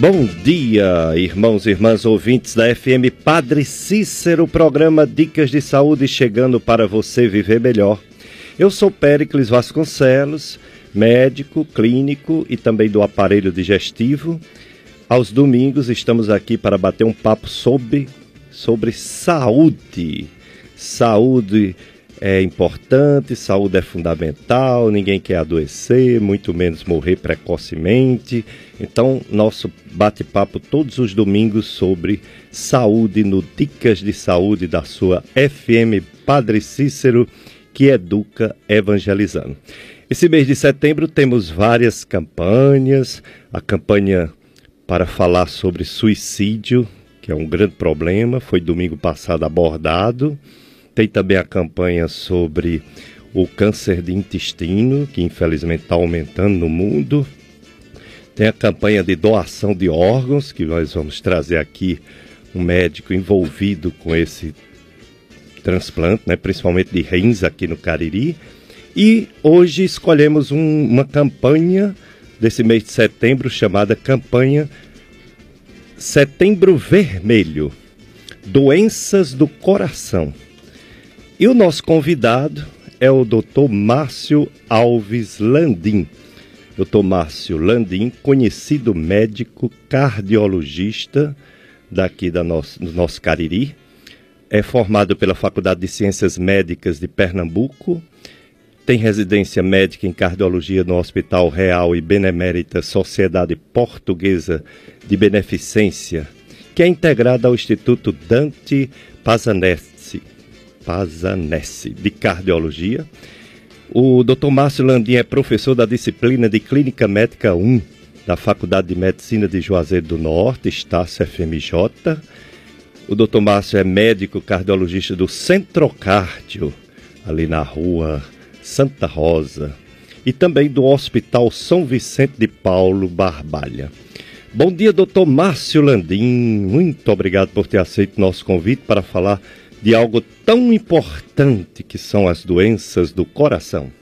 Bom dia, irmãos e irmãs ouvintes da FM Padre Cícero, programa Dicas de Saúde chegando para você viver melhor. Eu sou Péricles Vasconcelos, médico, clínico e também do aparelho digestivo. Aos domingos estamos aqui para bater um papo sobre, sobre saúde. Saúde é importante, saúde é fundamental, ninguém quer adoecer, muito menos morrer precocemente. Então, nosso bate-papo todos os domingos sobre saúde no Dicas de Saúde da sua FM Padre Cícero, que educa evangelizando. Esse mês de setembro temos várias campanhas, a campanha para falar sobre suicídio, que é um grande problema, foi domingo passado abordado. Tem também a campanha sobre o câncer de intestino, que infelizmente está aumentando no mundo. Tem a campanha de doação de órgãos, que nós vamos trazer aqui um médico envolvido com esse transplante, né, principalmente de rins aqui no Cariri. E hoje escolhemos um, uma campanha desse mês de setembro chamada Campanha Setembro Vermelho Doenças do Coração. E o nosso convidado é o Dr. Márcio Alves Landim. Dr. Márcio Landim, conhecido médico cardiologista daqui da nosso, do nosso Cariri, é formado pela Faculdade de Ciências Médicas de Pernambuco, tem residência médica em cardiologia no Hospital Real e Benemérita Sociedade Portuguesa de Beneficência, que é integrada ao Instituto Dante Pazanese Pazanese, de Cardiologia. O Dr. Márcio Landim é professor da disciplina de Clínica Médica 1 da Faculdade de Medicina de Juazeiro do Norte, Estácio FMJ. O Dr. Márcio é médico cardiologista do Centrocárdio, ali na rua Santa Rosa, e também do Hospital São Vicente de Paulo, Barbalha. Bom dia, doutor Márcio Landim. Muito obrigado por ter aceito nosso convite para falar de algo tão importante que são as doenças do coração?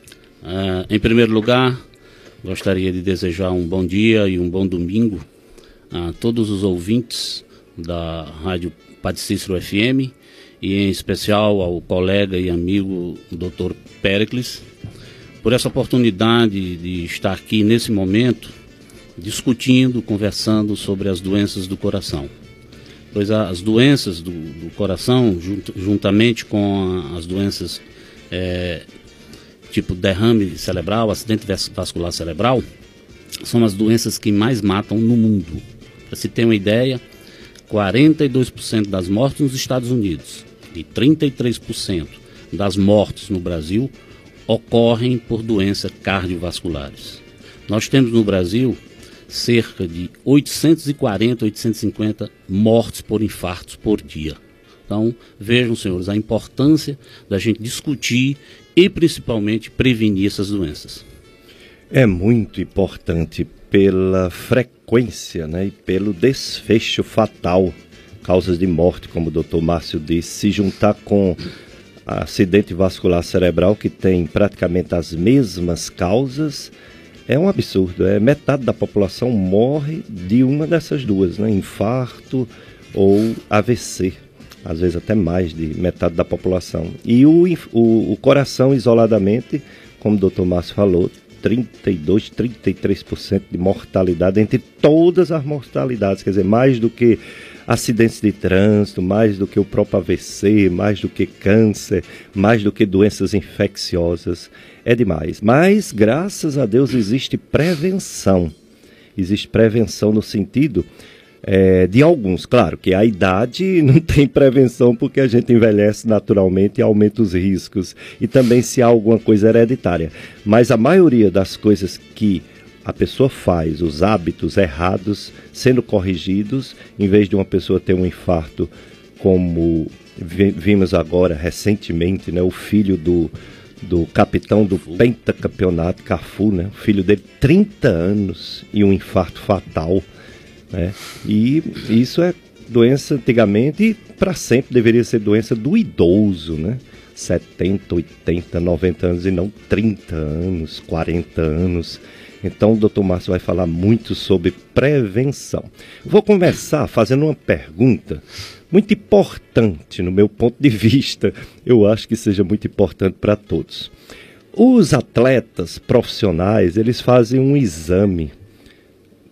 Uh, em primeiro lugar, gostaria de desejar um bom dia e um bom domingo a todos os ouvintes da Rádio Padre Cícero FM e em especial ao colega e amigo Dr. Pericles por essa oportunidade de estar aqui nesse momento discutindo, conversando sobre as doenças do coração pois as doenças do, do coração, junt, juntamente com as doenças é, tipo derrame cerebral, acidente vascular cerebral, são as doenças que mais matam no mundo. Para se ter uma ideia, 42% das mortes nos Estados Unidos e 33% das mortes no Brasil ocorrem por doenças cardiovasculares. Nós temos no Brasil cerca de 840, 850 mortes por infartos por dia. Então, vejam, senhores, a importância da gente discutir e principalmente prevenir essas doenças. É muito importante pela frequência né, e pelo desfecho fatal, causas de morte, como o doutor Márcio disse, se juntar com acidente vascular cerebral, que tem praticamente as mesmas causas, é um absurdo. É metade da população morre de uma dessas duas, né? Infarto ou AVC. Às vezes até mais de metade da população. E o, o, o coração isoladamente, como o doutor Márcio falou, 32, 33% de mortalidade entre todas as mortalidades, quer dizer, mais do que acidentes de trânsito, mais do que o próprio AVC, mais do que câncer, mais do que doenças infecciosas é demais. Mas, graças a Deus, existe prevenção. Existe prevenção no sentido é, de alguns. Claro que a idade não tem prevenção porque a gente envelhece naturalmente e aumenta os riscos. E também se há alguma coisa hereditária. Mas a maioria das coisas que a pessoa faz, os hábitos errados sendo corrigidos, em vez de uma pessoa ter um infarto, como vimos agora recentemente, né, o filho do do capitão do pentacampeonato, Cafu, né? O filho dele, 30 anos e um infarto fatal. Né? E isso é doença antigamente e para sempre deveria ser doença do idoso, né? 70, 80, 90 anos e não 30 anos, 40 anos. Então o doutor Márcio vai falar muito sobre prevenção. Vou começar fazendo uma pergunta muito importante no meu ponto de vista. Eu acho que seja muito importante para todos. Os atletas profissionais, eles fazem um exame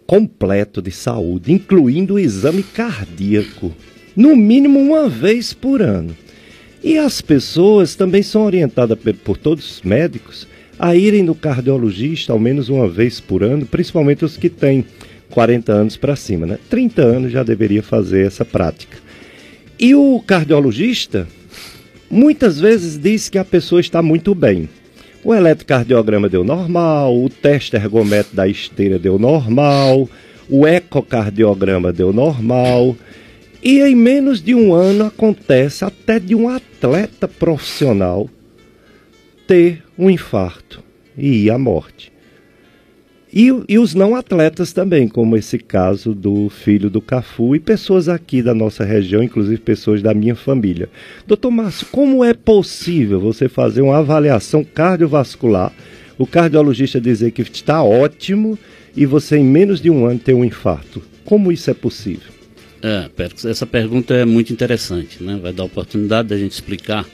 completo de saúde, incluindo o exame cardíaco, no mínimo uma vez por ano. E as pessoas também são orientadas por todos os médicos a irem no cardiologista ao menos uma vez por ano, principalmente os que têm 40 anos para cima, né? 30 anos já deveria fazer essa prática. E o cardiologista muitas vezes diz que a pessoa está muito bem. O eletrocardiograma deu normal, o teste ergométrico da esteira deu normal, o ecocardiograma deu normal. E em menos de um ano acontece até de um atleta profissional ter um infarto e à morte. E, e, os não atletas também, como esse caso do filho do Cafu e pessoas aqui da nossa região, inclusive pessoas da minha família. Doutor Márcio, como é possível você fazer uma avaliação cardiovascular, o cardiologista dizer que está ótimo e você em menos de um ano ter um infarto? Como isso é possível? É, essa pergunta é muito interessante, né? vai dar oportunidade da gente explicar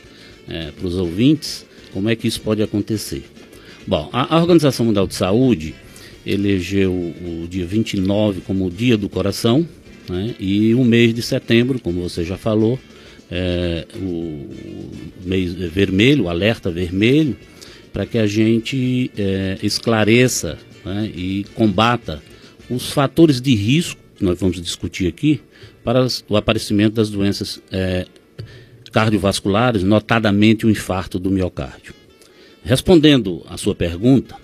é, para os ouvintes como é que isso pode acontecer. Bom, a, a Organização Mundial de Saúde elegeu o dia 29 como o Dia do Coração, né? e o mês de setembro, como você já falou, é, o mês vermelho, o alerta vermelho, para que a gente é, esclareça né? e combata os fatores de risco que nós vamos discutir aqui para o aparecimento das doenças é, cardiovasculares, notadamente o infarto do miocárdio. Respondendo à sua pergunta,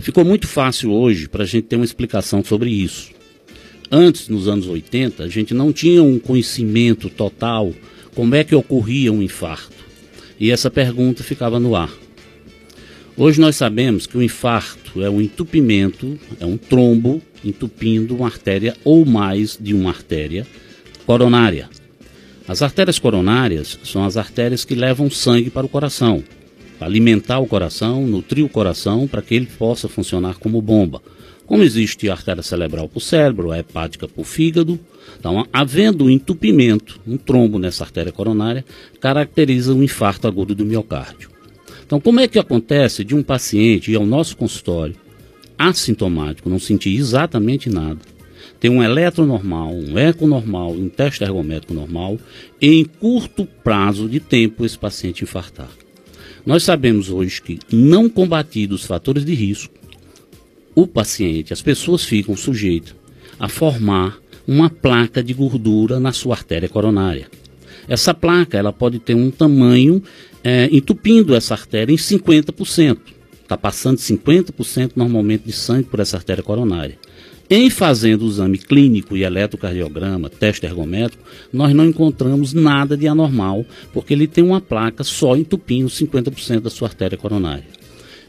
Ficou muito fácil hoje para a gente ter uma explicação sobre isso. Antes, nos anos 80, a gente não tinha um conhecimento total como é que ocorria um infarto. E essa pergunta ficava no ar. Hoje nós sabemos que o infarto é um entupimento, é um trombo entupindo uma artéria ou mais de uma artéria coronária. As artérias coronárias são as artérias que levam sangue para o coração alimentar o coração, nutrir o coração para que ele possa funcionar como bomba. Como existe a artéria cerebral para o cérebro, a hepática para o fígado, então, havendo um entupimento, um trombo nessa artéria coronária, caracteriza um infarto agudo do miocárdio. Então, como é que acontece de um paciente ir ao nosso consultório, assintomático, não sentir exatamente nada, ter um eletro normal, um eco normal, um teste ergométrico normal, em curto prazo de tempo esse paciente infartar? Nós sabemos hoje que, não combatidos os fatores de risco, o paciente, as pessoas ficam sujeitas a formar uma placa de gordura na sua artéria coronária. Essa placa ela pode ter um tamanho é, entupindo essa artéria em 50%. Está passando 50% normalmente de sangue por essa artéria coronária. Em fazendo o exame clínico e eletrocardiograma, teste ergométrico, nós não encontramos nada de anormal, porque ele tem uma placa só entupindo 50% da sua artéria coronária.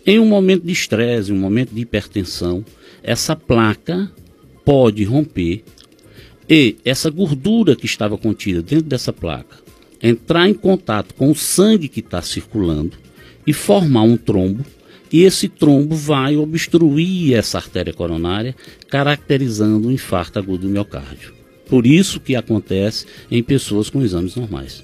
Em um momento de estresse, um momento de hipertensão, essa placa pode romper e essa gordura que estava contida dentro dessa placa entrar em contato com o sangue que está circulando e formar um trombo e esse trombo vai obstruir essa artéria coronária, caracterizando um infarto agudo do miocárdio. Por isso que acontece em pessoas com exames normais.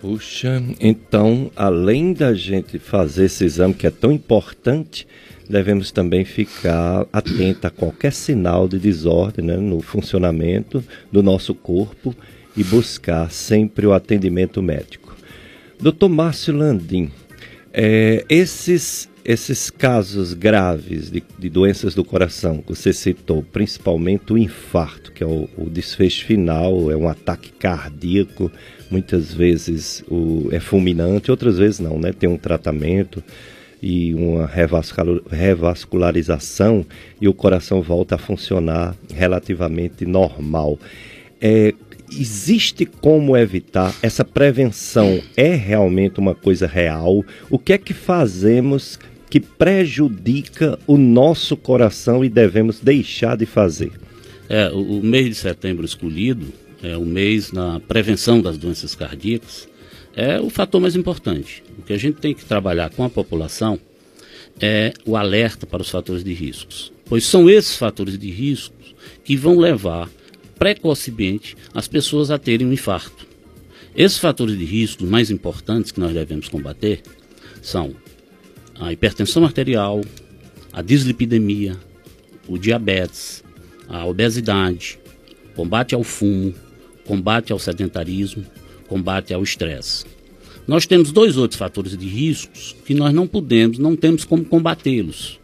Puxa, então, além da gente fazer esse exame que é tão importante, devemos também ficar atento a qualquer sinal de desordem né, no funcionamento do nosso corpo e buscar sempre o atendimento médico. Dr. Márcio Landim, é, esses esses casos graves de, de, doenças do coração que você citou, principalmente o infarto, que é o, o desfecho final, é um ataque cardíaco, muitas vezes o, é fulminante, outras vezes não, né? Tem um tratamento e uma revascularização e o coração volta a funcionar relativamente normal. É, existe como evitar? Essa prevenção é realmente uma coisa real? O que é que fazemos que prejudica o nosso coração e devemos deixar de fazer? É, o, o mês de setembro escolhido é o mês na prevenção das doenças cardíacas, é o fator mais importante. O que a gente tem que trabalhar com a população é o alerta para os fatores de riscos, pois são esses fatores de riscos que vão levar precocemente as pessoas a terem um infarto. Esses fatores de risco mais importantes que nós devemos combater são a hipertensão arterial, a dislipidemia, o diabetes, a obesidade, combate ao fumo, combate ao sedentarismo, combate ao estresse. Nós temos dois outros fatores de riscos que nós não podemos, não temos como combatê-los.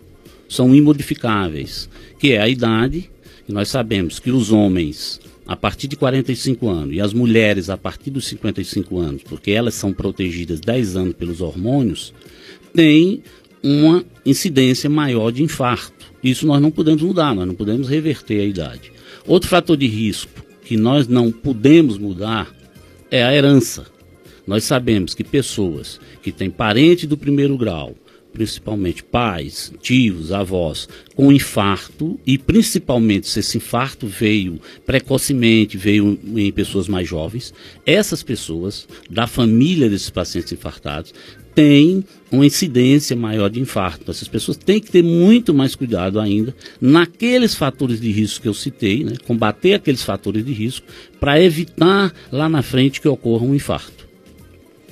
São imodificáveis, que é a idade, e nós sabemos que os homens a partir de 45 anos e as mulheres a partir dos 55 anos, porque elas são protegidas 10 anos pelos hormônios, têm uma incidência maior de infarto. Isso nós não podemos mudar, nós não podemos reverter a idade. Outro fator de risco que nós não podemos mudar é a herança. Nós sabemos que pessoas que têm parente do primeiro grau, principalmente pais, tios, avós, com infarto, e principalmente se esse infarto veio precocemente, veio em pessoas mais jovens, essas pessoas, da família desses pacientes infartados, têm uma incidência maior de infarto. Essas pessoas têm que ter muito mais cuidado ainda naqueles fatores de risco que eu citei, né? combater aqueles fatores de risco, para evitar lá na frente que ocorra um infarto.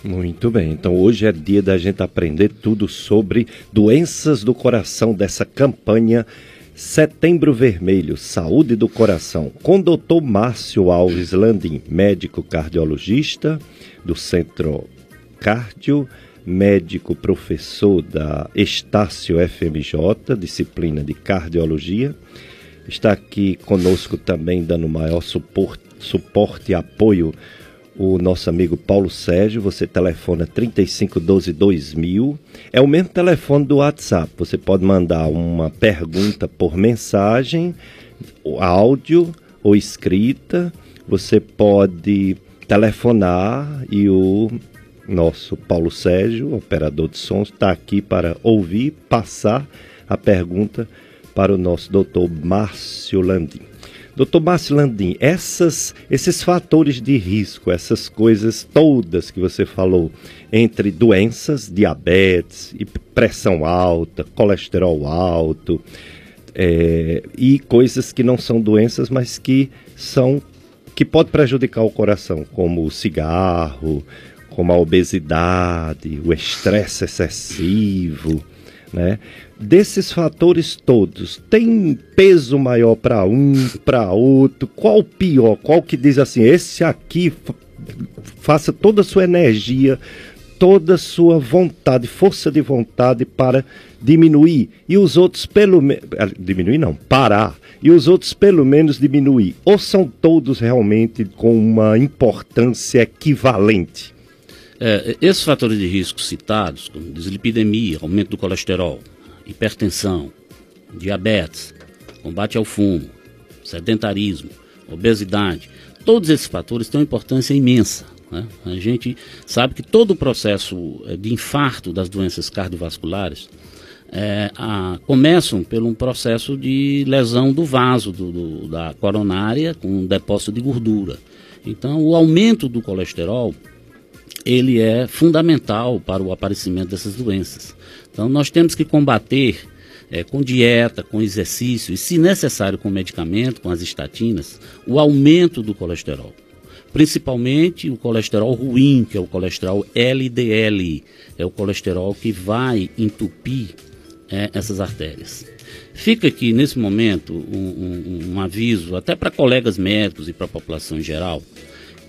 Muito bem, então hoje é dia da gente aprender tudo sobre doenças do coração dessa campanha Setembro Vermelho, Saúde do Coração, com Dr. Márcio Alves Landim, médico cardiologista do Centro Cardio, médico professor da Estácio FMJ, disciplina de cardiologia. Está aqui conosco também dando maior suporte, suporte e apoio o nosso amigo Paulo Sérgio, você telefona 3512 2000. É o mesmo telefone do WhatsApp. Você pode mandar uma pergunta por mensagem, áudio ou escrita. Você pode telefonar e o nosso Paulo Sérgio, operador de sons, está aqui para ouvir, passar a pergunta para o nosso doutor Márcio Landim. Doutor Márcio Landim, essas, esses fatores de risco, essas coisas todas que você falou, entre doenças, diabetes, pressão alta, colesterol alto, é, e coisas que não são doenças, mas que são que pode prejudicar o coração, como o cigarro, como a obesidade, o estresse excessivo, né? desses fatores todos, tem peso maior para um, para outro? Qual pior? Qual que diz assim, esse aqui faça toda a sua energia, toda a sua vontade, força de vontade para diminuir e os outros pelo menos ah, diminuir não, parar e os outros pelo menos diminuir. Ou são todos realmente com uma importância equivalente? É, esses fatores de risco citados, como dislipidemia, aumento do colesterol, hipertensão, diabetes, combate ao fumo, sedentarismo, obesidade, todos esses fatores têm uma importância imensa. Né? A gente sabe que todo o processo eh, de infarto das doenças cardiovasculares é, a, começam por um processo de lesão do vaso do, do, da coronária com um depósito de gordura. Então, o aumento do colesterol ele é fundamental para o aparecimento dessas doenças. Então nós temos que combater é, com dieta, com exercício e, se necessário, com medicamento, com as estatinas, o aumento do colesterol. Principalmente o colesterol ruim, que é o colesterol LDL, é o colesterol que vai entupir é, essas artérias. Fica aqui, nesse momento, um, um, um aviso, até para colegas médicos e para a população em geral,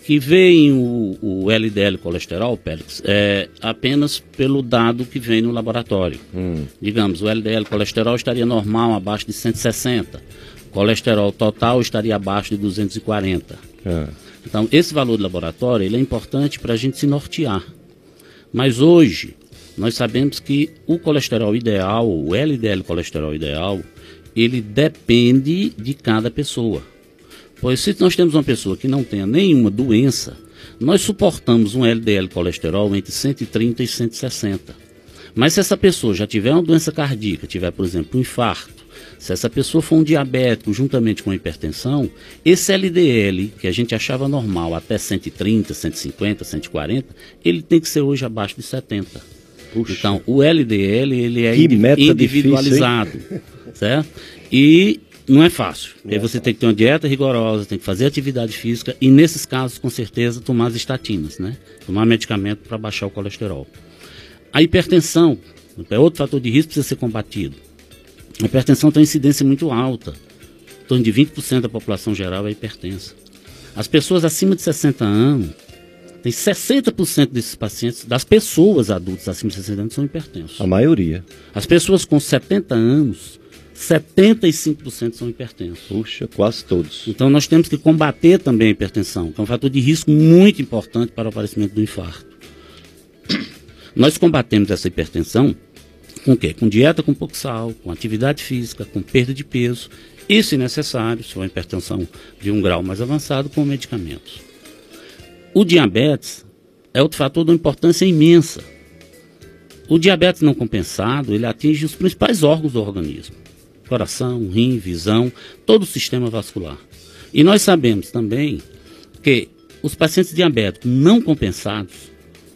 que veem o, o LDL colesterol, Pélix, é apenas pelo dado que vem no laboratório. Hum. Digamos, o LDL colesterol estaria normal abaixo de 160. Colesterol total estaria abaixo de 240. É. Então, esse valor de laboratório ele é importante para a gente se nortear. Mas hoje, nós sabemos que o colesterol ideal, o LDL colesterol ideal, ele depende de cada pessoa. Pois se nós temos uma pessoa que não tenha nenhuma doença, nós suportamos um LDL colesterol entre 130 e 160. Mas se essa pessoa já tiver uma doença cardíaca, tiver, por exemplo, um infarto, se essa pessoa for um diabético juntamente com hipertensão, esse LDL, que a gente achava normal até 130, 150, 140, ele tem que ser hoje abaixo de 70. Puxa. Então, o LDL ele é individualizado, difícil, certo? E não é fácil. Porque você tem que ter uma dieta rigorosa, tem que fazer atividade física e, nesses casos, com certeza, tomar as estatinas, né? Tomar medicamento para baixar o colesterol. A hipertensão é outro fator de risco que precisa ser combatido. A hipertensão tem uma incidência muito alta. Em torno de 20% da população geral é hipertensa. As pessoas acima de 60 anos, tem 60% desses pacientes, das pessoas adultas acima de 60 anos, são hipertensos. A maioria. As pessoas com 70 anos, 75% são hipertensos. Puxa, quase todos. Então nós temos que combater também a hipertensão, que é um fator de risco muito importante para o aparecimento do infarto. Nós combatemos essa hipertensão com o quê? Com dieta com pouco sal, com atividade física, com perda de peso e, se necessário, se for uma hipertensão de um grau mais avançado, com medicamentos. O diabetes é outro fator de uma importância imensa. O diabetes não compensado, ele atinge os principais órgãos do organismo coração, rim, visão, todo o sistema vascular. E nós sabemos também que os pacientes diabéticos não compensados,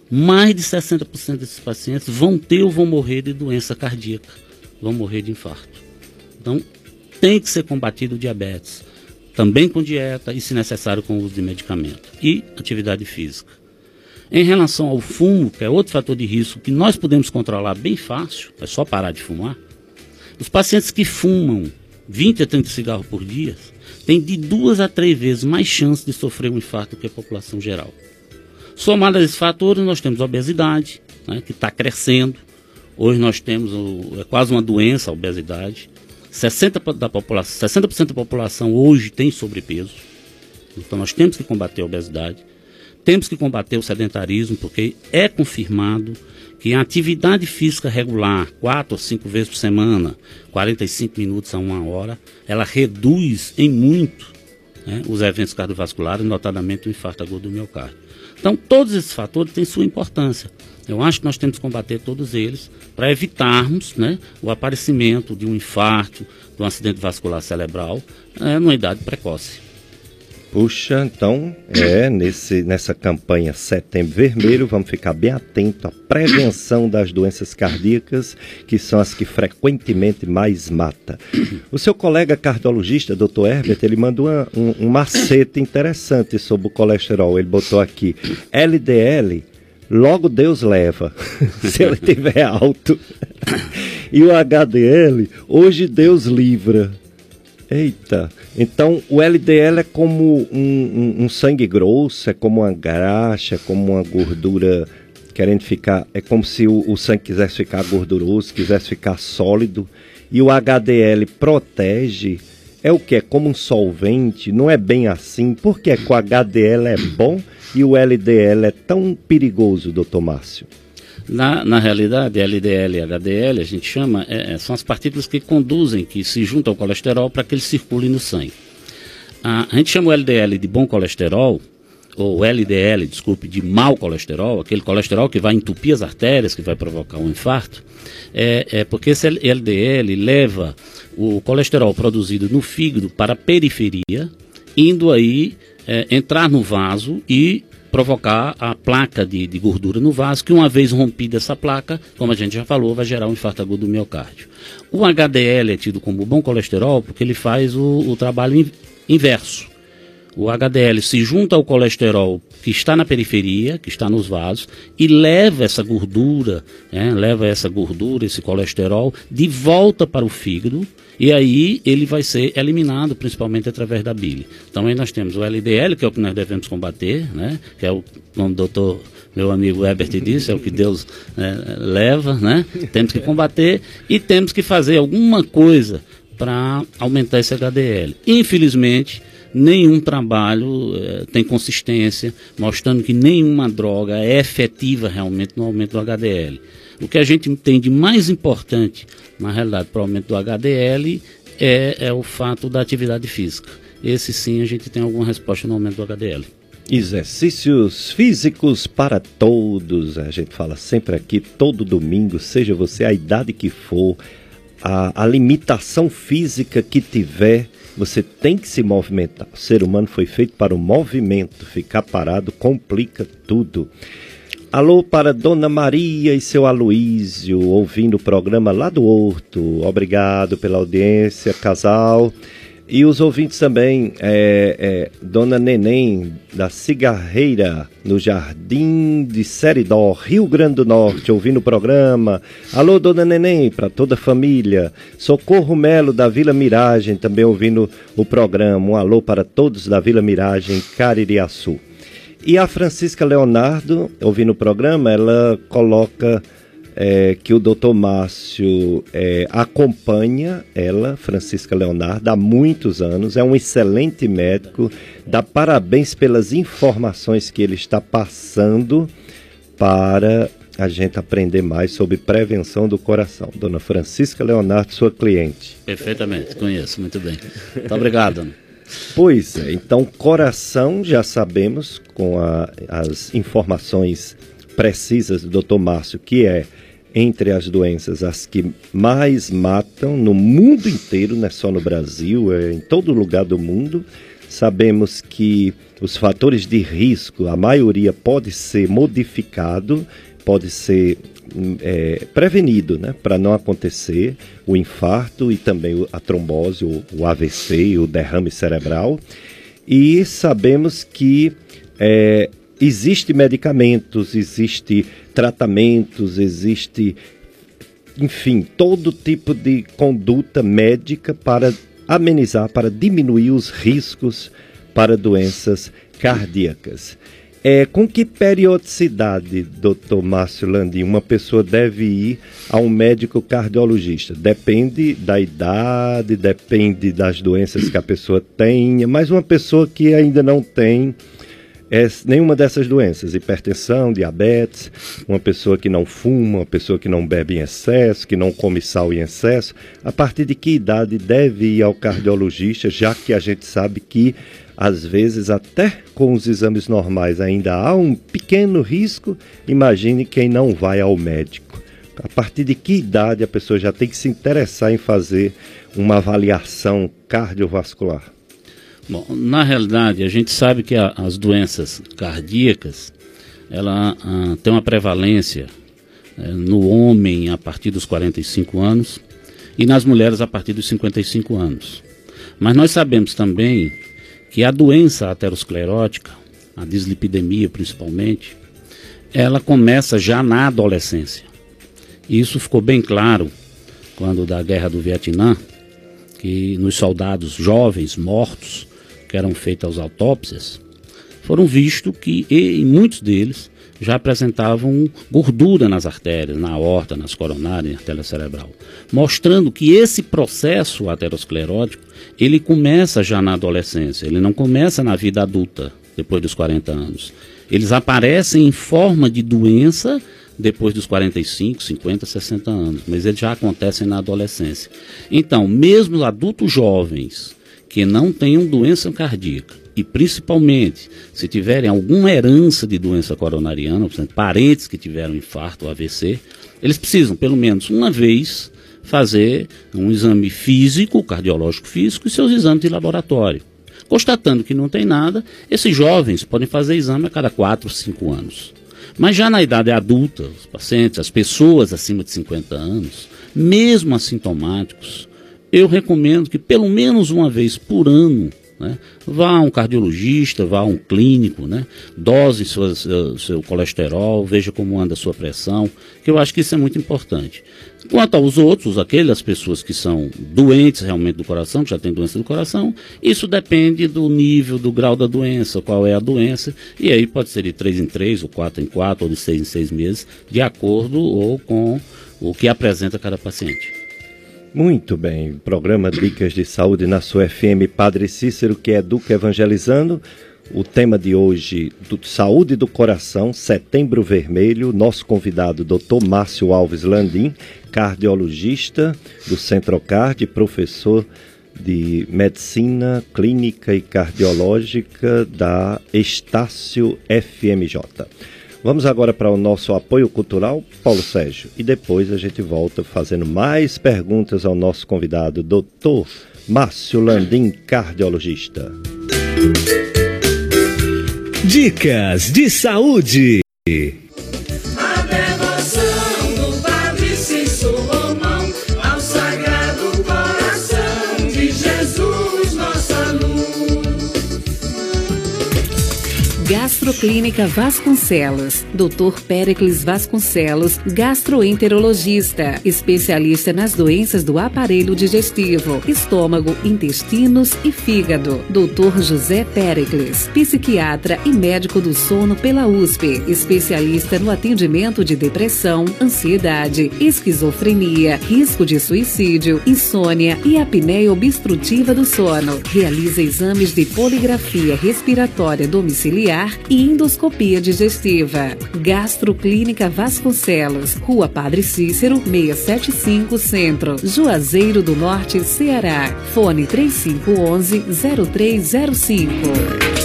mais de 60% desses pacientes vão ter ou vão morrer de doença cardíaca, vão morrer de infarto. Então, tem que ser combatido o diabetes, também com dieta e, se necessário, com o uso de medicamento e atividade física. Em relação ao fumo, que é outro fator de risco que nós podemos controlar bem fácil, é só parar de fumar, os pacientes que fumam 20 a 30 cigarros por dia têm de duas a três vezes mais chance de sofrer um infarto do que a população geral. Somado a esses fatores, nós temos a obesidade, né, que está crescendo. Hoje nós temos o, é quase uma doença a obesidade. 60% da, população, 60 da população hoje tem sobrepeso. Então nós temos que combater a obesidade. Temos que combater o sedentarismo, porque é confirmado que a atividade física regular, quatro ou cinco vezes por semana, 45 minutos a uma hora, ela reduz em muito né, os eventos cardiovasculares, notadamente o infarto agudo do miocárdio. Então, todos esses fatores têm sua importância. Eu acho que nós temos que combater todos eles para evitarmos né, o aparecimento de um infarto, de um acidente vascular cerebral, é, numa idade precoce. Puxa, então é nesse, nessa campanha Setembro Vermelho, vamos ficar bem atento à prevenção das doenças cardíacas, que são as que frequentemente mais mata. O seu colega cardiologista, Dr. Herbert, ele mandou uma, um, um macete interessante sobre o colesterol. Ele botou aqui LDL, logo Deus leva, se ele tiver alto. e o HDL, hoje Deus livra. Eita, então o LDL é como um, um, um, sangue grosso, é como uma graxa, é como uma gordura querendo ficar. É como se o, o sangue quisesse ficar gorduroso, quisesse ficar sólido. E o HDL protege. É o que? É como um solvente? Não é bem assim. Por que, que o HDL é bom e o LDL é tão perigoso, doutor Márcio? Na, na realidade, LDL e HDL, a gente chama, é, é, são as partículas que conduzem, que se juntam ao colesterol para que ele circule no sangue. A, a gente chama o LDL de bom colesterol, ou LDL, desculpe, de mau colesterol, aquele colesterol que vai entupir as artérias, que vai provocar um infarto, é, é porque esse LDL leva o colesterol produzido no fígado para a periferia, indo aí é, entrar no vaso e provocar a placa de, de, gordura no vaso, que uma vez rompida essa placa, como a gente já falou, vai gerar um infarto agudo do miocárdio. O HDL é tido como bom colesterol porque ele faz o, o trabalho in, inverso. O HDL se junta ao colesterol que está na periferia, que está nos vasos, e leva essa gordura, né, leva essa gordura, esse colesterol, de volta para o fígado, e aí ele vai ser eliminado principalmente através da bile. Então aí nós temos o LDL, que é o que nós devemos combater, né? que é o, como o doutor, meu amigo Herbert disse, é o que Deus né, leva, né? temos que combater e temos que fazer alguma coisa para aumentar esse HDL. Infelizmente, nenhum trabalho eh, tem consistência, mostrando que nenhuma droga é efetiva realmente no aumento do HDL. O que a gente tem de mais importante, na realidade, para o aumento do HDL é, é o fato da atividade física. Esse sim a gente tem alguma resposta no aumento do HDL. Exercícios físicos para todos. A gente fala sempre aqui, todo domingo, seja você a idade que for, a, a limitação física que tiver, você tem que se movimentar. O ser humano foi feito para o movimento, ficar parado complica tudo. Alô para Dona Maria e seu Aloísio, ouvindo o programa lá do Horto. Obrigado pela audiência, casal. E os ouvintes também, é, é, Dona Neném, da Cigarreira, no Jardim de Seridó, Rio Grande do Norte, ouvindo o programa. Alô, Dona Neném, para toda a família. Socorro Melo, da Vila Miragem, também ouvindo o programa. Um alô para todos da Vila Miragem, Caririaçu. E a Francisca Leonardo, ouvindo o programa, ela coloca é, que o doutor Márcio é, acompanha ela, Francisca Leonardo, há muitos anos, é um excelente médico, dá parabéns pelas informações que ele está passando para a gente aprender mais sobre prevenção do coração. Dona Francisca Leonardo, sua cliente. Perfeitamente, conheço, muito bem. Muito obrigado. Pois é, então coração já sabemos com a, as informações precisas do Dr. Márcio que é entre as doenças as que mais matam no mundo inteiro, não é só no Brasil, é em todo lugar do mundo. Sabemos que os fatores de risco, a maioria pode ser modificado, pode ser é, prevenido, né, para não acontecer o infarto e também a trombose, o, o AVC, o derrame cerebral. E sabemos que é, existe medicamentos, existe tratamentos, existe, enfim, todo tipo de conduta médica para amenizar, para diminuir os riscos para doenças cardíacas. É, com que periodicidade, doutor Márcio Landim, uma pessoa deve ir a um médico cardiologista? Depende da idade, depende das doenças que a pessoa tenha, mas uma pessoa que ainda não tem nenhuma dessas doenças, hipertensão, diabetes, uma pessoa que não fuma, uma pessoa que não bebe em excesso, que não come sal em excesso, a partir de que idade deve ir ao cardiologista, já que a gente sabe que às vezes até com os exames normais ainda há um pequeno risco, imagine quem não vai ao médico. A partir de que idade a pessoa já tem que se interessar em fazer uma avaliação cardiovascular? Bom, na realidade, a gente sabe que a, as doenças cardíacas, ela ah, tem uma prevalência é, no homem a partir dos 45 anos e nas mulheres a partir dos 55 anos. Mas nós sabemos também que a doença aterosclerótica, a dislipidemia principalmente, ela começa já na adolescência. E isso ficou bem claro quando da guerra do Vietnã, que nos soldados jovens mortos que eram feitas as autópsias, foram vistos que, e, muitos deles, já apresentavam gordura nas artérias, na aorta, nas coronárias, na artéria cerebral, mostrando que esse processo aterosclerótico, ele começa já na adolescência, ele não começa na vida adulta, depois dos 40 anos. Eles aparecem em forma de doença depois dos 45, 50, 60 anos, mas eles já acontecem na adolescência. Então, mesmo adultos jovens que não tenham doença cardíaca e principalmente se tiverem alguma herança de doença coronariana, por exemplo, parentes que tiveram infarto ou AVC, eles precisam pelo menos uma vez fazer um exame físico, cardiológico físico e seus exames de laboratório. Constatando que não tem nada, esses jovens podem fazer exame a cada 4, 5 anos. Mas já na idade adulta, os pacientes, as pessoas acima de 50 anos, mesmo assintomáticos, eu recomendo que pelo menos uma vez por ano né, vá a um cardiologista, vá a um clínico, né, dose sua, seu, seu colesterol, veja como anda a sua pressão, que eu acho que isso é muito importante. Quanto aos outros, aquelas pessoas que são doentes realmente do coração, que já têm doença do coração, isso depende do nível, do grau da doença, qual é a doença, e aí pode ser de 3 em 3, ou 4 em 4, ou de 6 em 6 meses, de acordo ou com o que apresenta cada paciente. Muito bem, programa Dicas de Saúde na sua FM Padre Cícero, que educa evangelizando. O tema de hoje, do Saúde do Coração, Setembro Vermelho. Nosso convidado, Dr. Márcio Alves Landim, cardiologista do Centrocard, professor de Medicina Clínica e Cardiológica da Estácio FMJ. Vamos agora para o nosso apoio cultural, Paulo Sérgio, e depois a gente volta fazendo mais perguntas ao nosso convidado, doutor Márcio Landim, cardiologista. Dicas de saúde. Gastroclínica Vasconcelos. Dr. Pericles Vasconcelos, gastroenterologista, especialista nas doenças do aparelho digestivo, estômago, intestinos e fígado. Dr. José Pericles, psiquiatra e médico do sono pela USP, especialista no atendimento de depressão, ansiedade, esquizofrenia, risco de suicídio, insônia e apneia obstrutiva do sono. Realiza exames de poligrafia respiratória domiciliar e endoscopia digestiva. Gastroclínica Vasconcelos, Rua Padre Cícero, 675 Centro, Juazeiro do Norte, Ceará. Fone 3511 0305.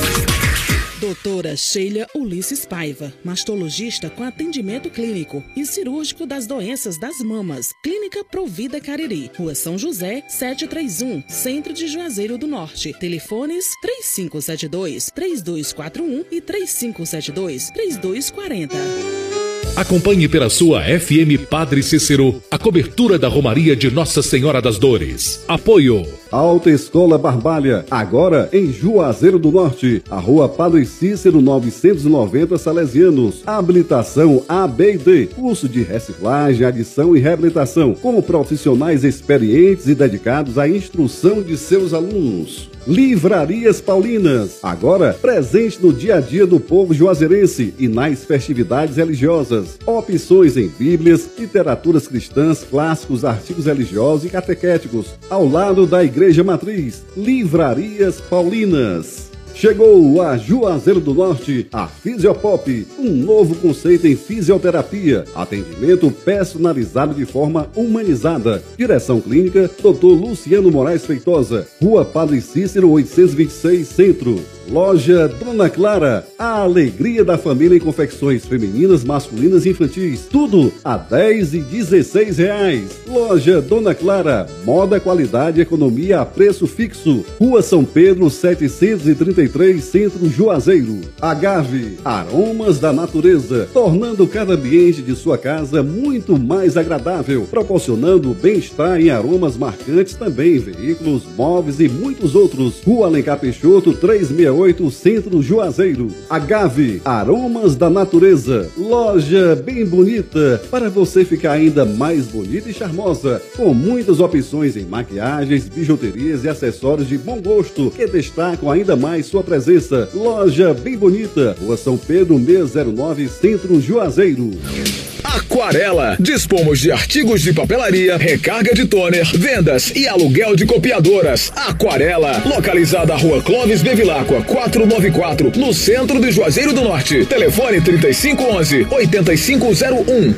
Doutora Sheila Ulisses Paiva, mastologista com atendimento clínico e cirúrgico das doenças das mamas. Clínica Provida Cariri, Rua São José, 731, Centro de Juazeiro do Norte. Telefones 3572 3241 e 3572 3240. Acompanhe pela sua FM Padre Cícero a cobertura da Romaria de Nossa Senhora das Dores. Apoio. Alta Escola Barbalha, agora em Juazeiro do Norte, a Rua Padre Cícero 990 Salesianos. Habilitação A, B e D. Curso de reciclagem, adição e reabilitação, com profissionais experientes e dedicados à instrução de seus alunos. Livrarias Paulinas, agora presente no dia a dia do povo juazeirense e nas festividades religiosas. Opções em Bíblias, literaturas cristãs, clássicos, artigos religiosos e catequéticos, ao lado da Igreja Matriz. Livrarias Paulinas. Chegou a Juazeiro do Norte, a Fisiopop, um novo conceito em fisioterapia, atendimento personalizado de forma humanizada. Direção clínica, Dr. Luciano Moraes Feitosa, Rua Padre Cícero 826 Centro. Loja Dona Clara, a alegria da família em confecções femininas, masculinas e infantis. Tudo a 10 e 16 reais. Loja Dona Clara, moda, qualidade, economia a preço fixo. Rua São Pedro 733, Centro Juazeiro. Agave, aromas da natureza, tornando cada ambiente de sua casa muito mais agradável, proporcionando bem-estar em aromas marcantes também, veículos, móveis e muitos outros. Rua Alencar Peixoto 368 68 Centro Juazeiro. Agave, aromas da natureza. Loja bem bonita para você ficar ainda mais bonita e charmosa, com muitas opções em maquiagens, bijuterias e acessórios de bom gosto que destacam ainda mais sua presença. Loja bem bonita, Rua São Pedro 609 Centro Juazeiro. Aquarela. Dispomos de artigos de papelaria, recarga de toner, vendas e aluguel de copiadoras. Aquarela. Localizada à Rua Clóvis Bevilacqua, 494, no centro de Juazeiro do Norte. Telefone 3511 8501.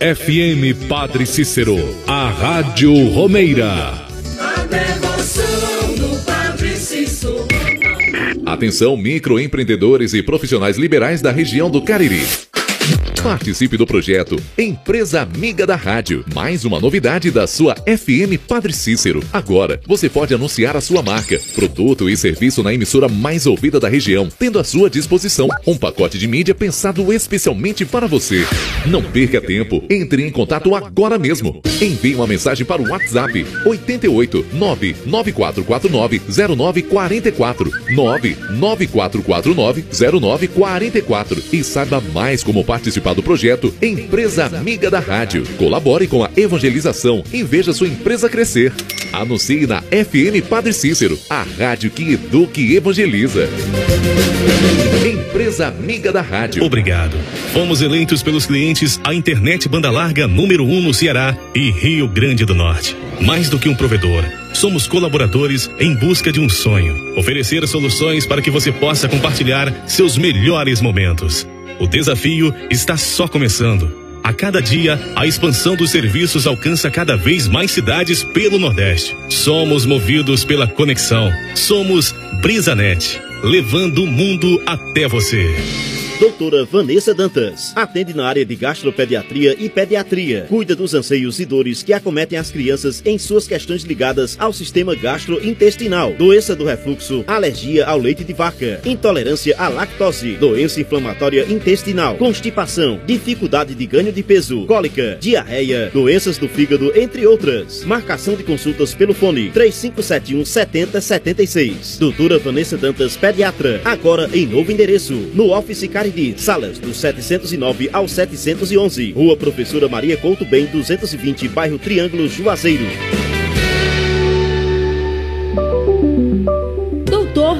FM Padre Cícero, a Rádio Romeira. A devoção do Padre Cícero. Atenção microempreendedores e profissionais liberais da região do Cariri. Participe do projeto Empresa Amiga da Rádio. Mais uma novidade da sua FM Padre Cícero. Agora você pode anunciar a sua marca, produto e serviço na emissora mais ouvida da região, tendo à sua disposição um pacote de mídia pensado especialmente para você. Não perca tempo. Entre em contato agora mesmo. Envie uma mensagem para o WhatsApp 88 99449 0944 99449 0944 e saiba mais como participar do projeto Empresa Amiga da Rádio. Colabore com a evangelização e veja sua empresa crescer. Anuncie na FM Padre Cícero, a rádio que educa e evangeliza. Empresa Amiga da Rádio. Obrigado. Fomos eleitos pelos clientes a internet banda larga número 1 um no Ceará e Rio Grande do Norte. Mais do que um provedor, somos colaboradores em busca de um sonho. Oferecer soluções para que você possa compartilhar seus melhores momentos. O desafio está só começando. A cada dia, a expansão dos serviços alcança cada vez mais cidades pelo Nordeste. Somos movidos pela conexão. Somos Brisanet, levando o mundo até você. Doutora Vanessa Dantas. Atende na área de gastropediatria e pediatria. Cuida dos anseios e dores que acometem as crianças em suas questões ligadas ao sistema gastrointestinal. Doença do refluxo, alergia ao leite de vaca, intolerância à lactose, doença inflamatória intestinal, constipação, dificuldade de ganho de peso, cólica, diarreia, doenças do fígado, entre outras. Marcação de consultas pelo fone 3571 7076. Doutora Vanessa Dantas, pediatra. Agora em novo endereço, no Office Salas do 709 ao 711. Rua Professora Maria Couto Bem, 220, bairro Triângulo, Juazeiro.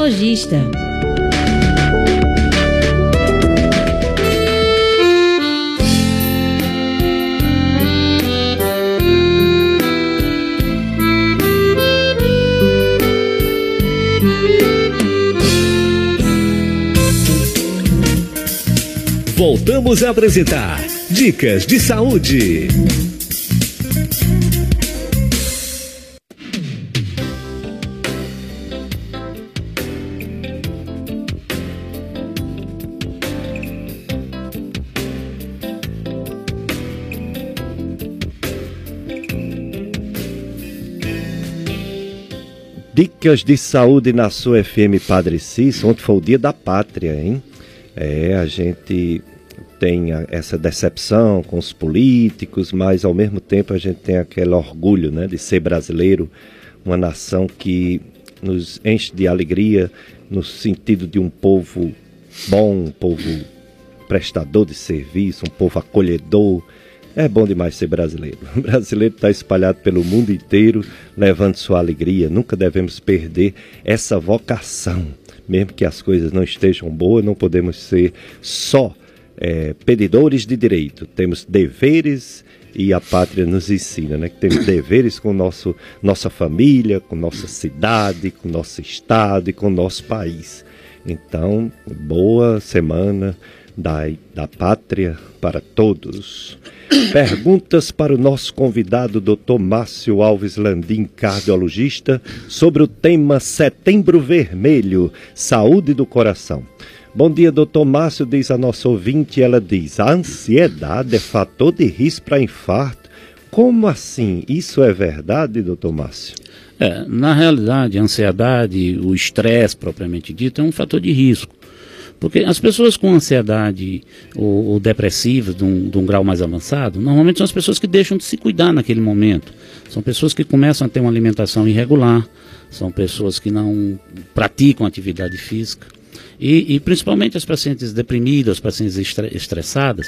mastologista. Voltamos a apresentar Dicas de Saúde. Dicas de saúde na sua FM Padre Cícero. Ontem foi o dia da pátria, hein? É, a gente tem essa decepção com os políticos, mas ao mesmo tempo a gente tem aquele orgulho né, de ser brasileiro, uma nação que nos enche de alegria no sentido de um povo bom, um povo prestador de serviço, um povo acolhedor, é bom demais ser brasileiro. O brasileiro está espalhado pelo mundo inteiro, levando sua alegria. Nunca devemos perder essa vocação. Mesmo que as coisas não estejam boas, não podemos ser só é, pedidores de direito. Temos deveres e a pátria nos ensina, né? Que temos deveres com nosso, nossa família, com nossa cidade, com nosso estado e com nosso país. Então, boa semana da, da pátria para todos. Perguntas para o nosso convidado, Dr. Márcio Alves Landim, cardiologista, sobre o tema Setembro Vermelho, Saúde do Coração. Bom dia, doutor Márcio, diz a nossa ouvinte, ela diz, a ansiedade é fator de risco para infarto. Como assim? Isso é verdade, doutor Márcio? É, na realidade, a ansiedade, o estresse propriamente dito, é um fator de risco. Porque as pessoas com ansiedade ou, ou de um, de um, grau mais avançado, normalmente são as pessoas que deixam de se cuidar naquele momento. São pessoas que começam a ter uma alimentação irregular, são pessoas que não praticam atividade física. E, e, principalmente as pacientes deprimidas, as pacientes estressadas,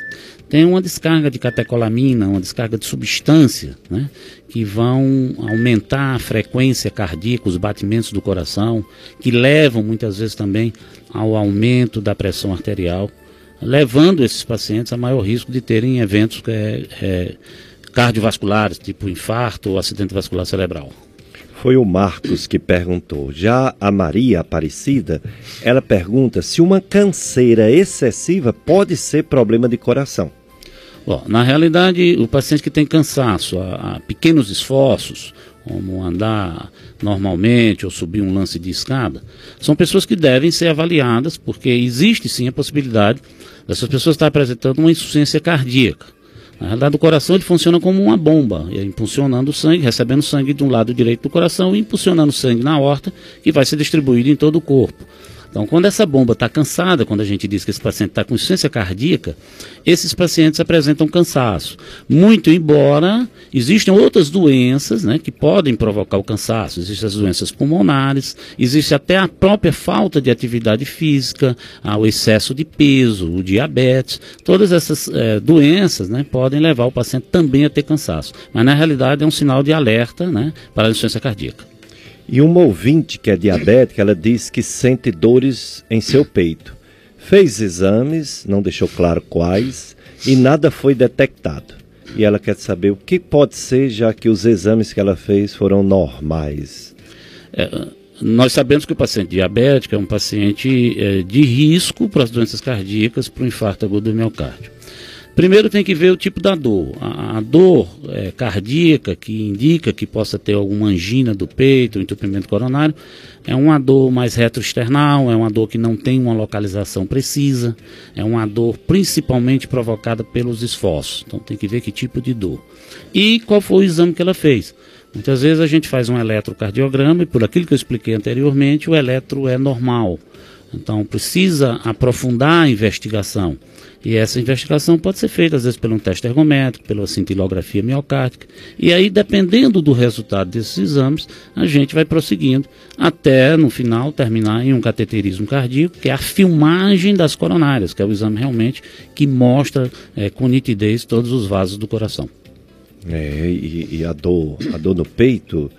têm uma descarga de catecolamina, uma descarga de substância, né, que vão aumentar a frequência cardíaca, os batimentos do coração, que levam muitas vezes também ao aumento da pressão arterial, levando esses pacientes a maior risco de terem eventos é, é, cardiovasculares, tipo infarto ou acidente vascular cerebral. Foi o Marcos que perguntou. Já a Maria Aparecida, ela pergunta se uma canseira excessiva pode ser problema de coração. Bom, na realidade, o paciente que tem cansaço a, a pequenos esforços, como andar normalmente ou subir um lance de escada, são pessoas que devem ser avaliadas, porque existe sim a possibilidade dessas pessoas estar apresentando uma insuficiência cardíaca. Na realidade, o coração ele funciona como uma bomba, impulsionando o sangue, recebendo sangue de um lado direito do coração e impulsionando sangue na horta, que vai ser distribuído em todo o corpo. Então, quando essa bomba está cansada, quando a gente diz que esse paciente está com insuficiência cardíaca, esses pacientes apresentam cansaço. Muito embora existem outras doenças né, que podem provocar o cansaço. Existem as doenças pulmonares, existe até a própria falta de atividade física, o excesso de peso, o diabetes. Todas essas é, doenças né, podem levar o paciente também a ter cansaço. Mas na realidade é um sinal de alerta né, para a insuficiência cardíaca. E uma ouvinte que é diabética, ela diz que sente dores em seu peito. fez exames, não deixou claro quais, e nada foi detectado. E ela quer saber o que pode ser, já que os exames que ela fez foram normais. É, nós sabemos que o paciente diabético é um paciente é, de risco para as doenças cardíacas, para o infarto agudo do miocárdio. Primeiro tem que ver o tipo da dor. A, a dor é, cardíaca, que indica que possa ter alguma angina do peito, entupimento coronário, é uma dor mais retroesternal, é uma dor que não tem uma localização precisa, é uma dor principalmente provocada pelos esforços. Então tem que ver que tipo de dor. E qual foi o exame que ela fez. Muitas vezes a gente faz um eletrocardiograma e por aquilo que eu expliquei anteriormente, o eletro é normal. Então precisa aprofundar a investigação. E essa investigação pode ser feita, às vezes, pelo um teste ergométrico, pela cintilografia miocárdica. E aí, dependendo do resultado desses exames, a gente vai prosseguindo até, no final, terminar em um cateterismo cardíaco, que é a filmagem das coronárias, que é o exame realmente que mostra é, com nitidez todos os vasos do coração. É, e, e a dor, a dor no peito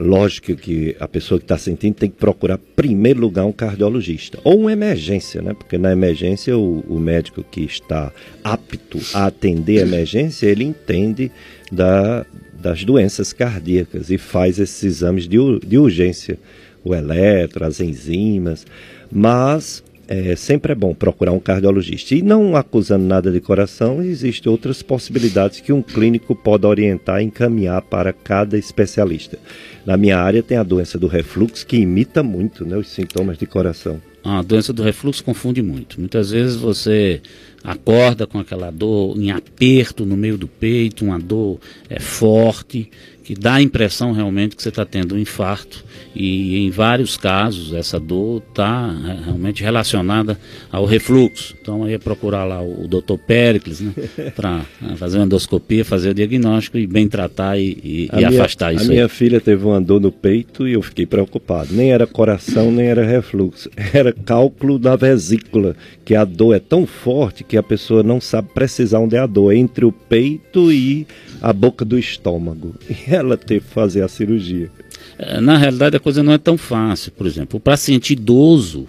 lógico que a pessoa que está sentindo tem que procurar, em primeiro lugar, um cardiologista. Ou uma emergência, né? Porque na emergência, o, o médico que está apto a atender a emergência, ele entende da, das doenças cardíacas e faz esses exames de, de urgência. O eletro, as enzimas. Mas é, sempre é bom procurar um cardiologista. E não acusando nada de coração, existem outras possibilidades que um clínico pode orientar e encaminhar para cada especialista. Na minha área tem a doença do refluxo, que imita muito né, os sintomas de coração. A doença do refluxo confunde muito. Muitas vezes você acorda com aquela dor em aperto no meio do peito, uma dor é, forte, que dá a impressão realmente que você está tendo um infarto e em vários casos essa dor está é, realmente relacionada ao refluxo. Então aí é procurar lá o, o Dr. Pericles né, para é, fazer uma endoscopia, fazer o diagnóstico e bem tratar e, e, e minha, afastar isso. A aí. minha filha teve uma dor no peito e eu fiquei preocupado. Nem era coração, nem era refluxo. Era cálculo da vesícula, que a dor é tão forte que a pessoa não sabe precisar onde é a dor, entre o peito e a boca do estômago. E ela teve que fazer a cirurgia. É, na realidade, a coisa não é tão fácil. Por exemplo, o paciente idoso,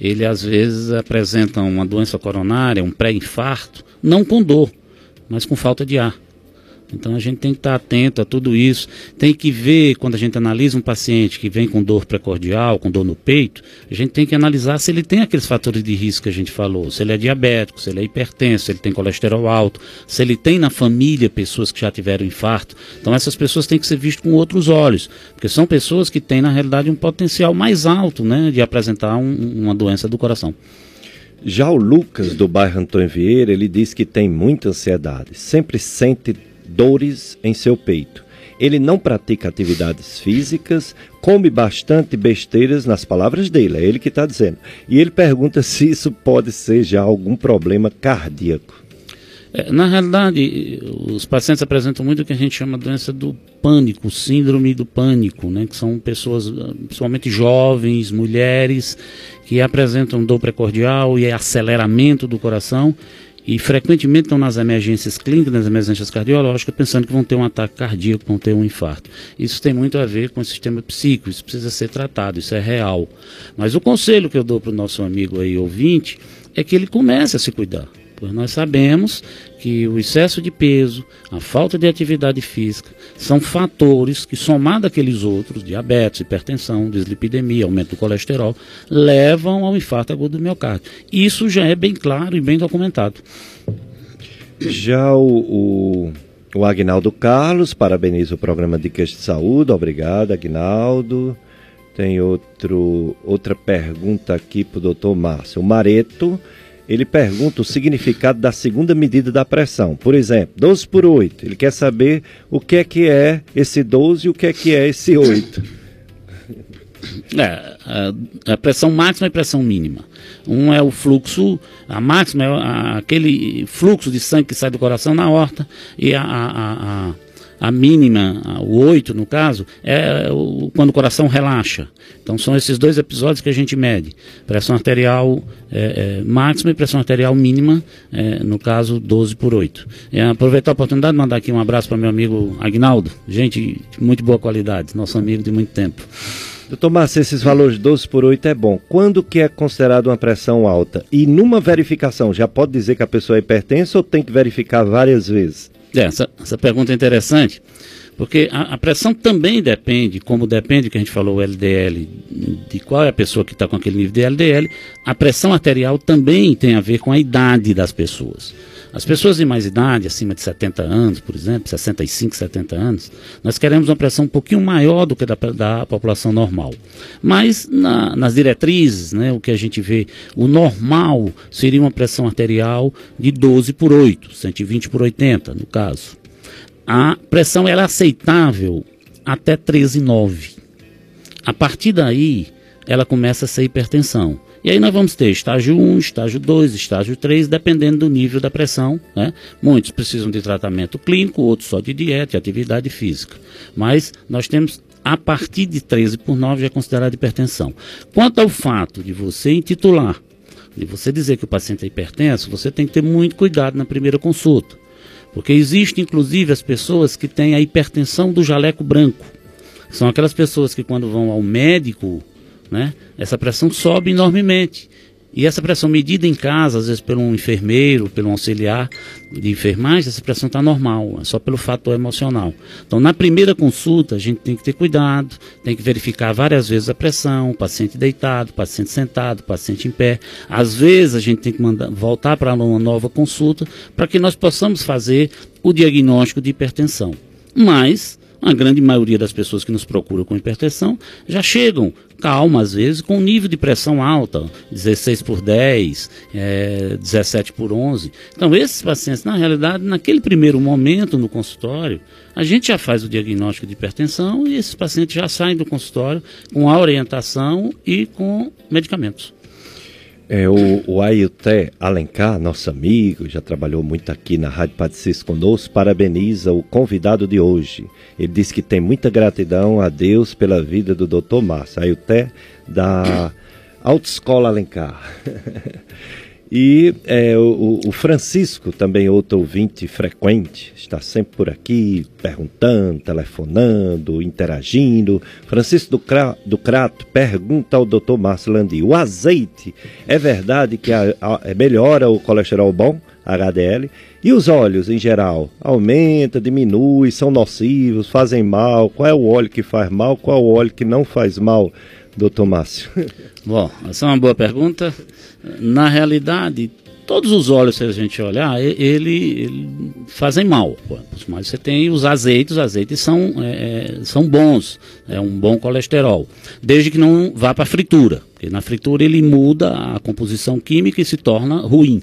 ele às vezes apresenta uma doença coronária, um pré-infarto, não com dor, mas com falta de ar. Então a gente tem que estar atento a tudo isso. Tem que ver, quando a gente analisa um paciente que vem com dor precordial, com dor no peito, a gente tem que analisar se ele tem aqueles fatores de risco que a gente falou. Se ele é diabético, se ele é hipertenso, se ele tem colesterol alto, se ele tem na família pessoas que já tiveram infarto. Então essas pessoas têm que ser vistas com outros olhos, porque são pessoas que têm, na realidade, um potencial mais alto né, de apresentar um, uma doença do coração. Já o Lucas, do bairro Antônio Vieira, ele diz que tem muita ansiedade, sempre sente dores em seu peito. Ele não pratica atividades físicas, come bastante besteiras nas palavras dele, é ele que está dizendo. E ele pergunta se isso pode ser já algum problema cardíaco. É, na realidade, os pacientes apresentam muito o que a gente chama de doença do pânico, síndrome do pânico, né? que são pessoas, principalmente jovens, mulheres, que apresentam dor precordial e aceleramento do coração e frequentemente estão nas emergências clínicas, nas emergências cardiológicas, pensando que vão ter um ataque cardíaco, vão ter um infarto. Isso tem muito a ver com o sistema psíquico, isso precisa ser tratado, isso é real. Mas o conselho que eu dou para o nosso amigo aí ouvinte é que ele comece a se cuidar. Pois nós sabemos que o excesso de peso, a falta de atividade física, são fatores que, somado àqueles outros, diabetes, hipertensão, dislipidemia, aumento do colesterol, levam ao infarto agudo do miocárdio. Isso já é bem claro e bem documentado. Já o, o, o Agnaldo Carlos parabeniza o programa Dicas de Saúde. Obrigado, Agnaldo. Tem outro, outra pergunta aqui para o doutor Márcio. O Mareto ele pergunta o significado da segunda medida da pressão. Por exemplo, 12 por 8. Ele quer saber o que é que é esse 12 e o que é que é esse 8. É, a, a pressão máxima e pressão mínima. Um é o fluxo, a máxima é a, aquele fluxo de sangue que sai do coração na horta, e a, a, a mínima, o 8 no caso, é o, quando o coração relaxa. Então são esses dois episódios que a gente mede. Pressão arterial é, é, máxima e pressão arterial mínima, é, no caso 12 por 8. E aproveitar a oportunidade de mandar aqui um abraço para meu amigo Agnaldo, gente de muito boa qualidade, nosso amigo de muito tempo. Doutor Márcio, esses valores 12 por 8 é bom. Quando que é considerado uma pressão alta? E numa verificação, já pode dizer que a pessoa é hipertensa ou tem que verificar várias vezes? É, essa, essa pergunta é interessante, porque a, a, pressão também depende, como depende que a gente falou o LDL, de qual é a pessoa que está com aquele nível de LDL, a pressão arterial também tem a ver com a idade das pessoas. As pessoas de mais idade, acima de 70 anos, por exemplo, 65, 70 anos, nós queremos uma pressão um pouquinho maior do que da, da população normal. Mas na, nas diretrizes, né, o que a gente vê, o normal seria uma pressão arterial de 12 por 8, 120 por 80, no caso. A pressão é aceitável até 13,9. A partir daí, ela começa a ser hipertensão. E aí nós vamos ter estágio 1, estágio 2, estágio 3, dependendo do nível da pressão. Né? Muitos precisam de tratamento clínico, outros só de dieta e atividade física. Mas nós temos a partir de 13 por 9 já é considerado hipertensão. Quanto ao fato de você intitular, de você dizer que o paciente é hipertenso, você tem que ter muito cuidado na primeira consulta. Porque existe inclusive as pessoas que têm a hipertensão do jaleco branco. São aquelas pessoas que quando vão ao médico né? Essa pressão sobe enormemente. E essa pressão medida em casa, às vezes pelo um enfermeiro, pelo um auxiliar de enfermagem, essa pressão está normal, é só pelo fator emocional. Então, na primeira consulta, a gente tem que ter cuidado, tem que verificar várias vezes a pressão, o paciente deitado, o paciente sentado, o paciente em pé. Às vezes, a gente tem que mandar, voltar para uma nova consulta para que nós possamos fazer o diagnóstico de hipertensão. Mas, a grande maioria das pessoas que nos procuram com hipertensão já chegam calma às vezes com nível de pressão alta, 16 por 10, é, 17 por 11. Então esses pacientes, na realidade, naquele primeiro momento no consultório, a gente já faz o diagnóstico de hipertensão e esses pacientes já saem do consultório com a orientação e com medicamentos. É, o, o Ailté Alencar, nosso amigo, já trabalhou muito aqui na Rádio Patricis conosco, parabeniza o convidado de hoje. Ele diz que tem muita gratidão a Deus pela vida do Dr. Márcio. Ailté da Autoescola Alencar. E é, o, o, Francisco, também outro ouvinte frequente, está sempre por aqui perguntando, telefonando, interagindo. Francisco do, Cra, do Crato pergunta ao Dr. Márcio Landi: o azeite é verdade que a, a, é melhora o colesterol bom, HDL? E os óleos em geral? Aumenta, diminui, são nocivos, fazem mal? Qual é o óleo que faz mal? Qual é o óleo que não faz mal? doutor Márcio? Bom, essa é uma boa pergunta. Na realidade, todos os óleos, se a gente olhar, ele, ele fazem mal. Mas você tem os azeites, os azeites são, é, é, são bons, é um bom colesterol, desde que não vá para a fritura, porque na fritura ele muda a composição química e se torna ruim.